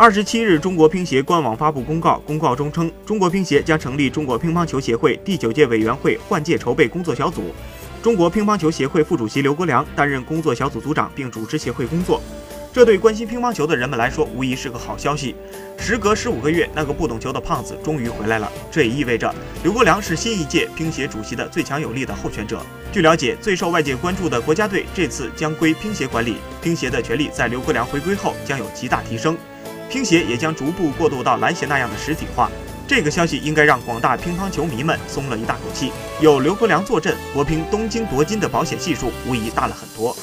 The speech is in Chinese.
二十七日，中国乒协官网发布公告，公告中称，中国乒协将成立中国乒乓球协会第九届委员会换届筹备工作小组，中国乒乓球协会副主席刘国梁担任工作小组组长，并主持协会工作。这对关心乒乓球的人们来说，无疑是个好消息。时隔十五个月，那个不懂球的胖子终于回来了。这也意味着刘国梁是新一届乒协主席的最强有力的候选者。据了解，最受外界关注的国家队这次将归乒协管理，乒协的权力在刘国梁回归后将有极大提升。乒协也将逐步过渡到篮协那样的实体化。这个消息应该让广大乒乓球迷们松了一大口气。有刘国梁坐镇，国乒东京夺金的保险系数无疑大了很多。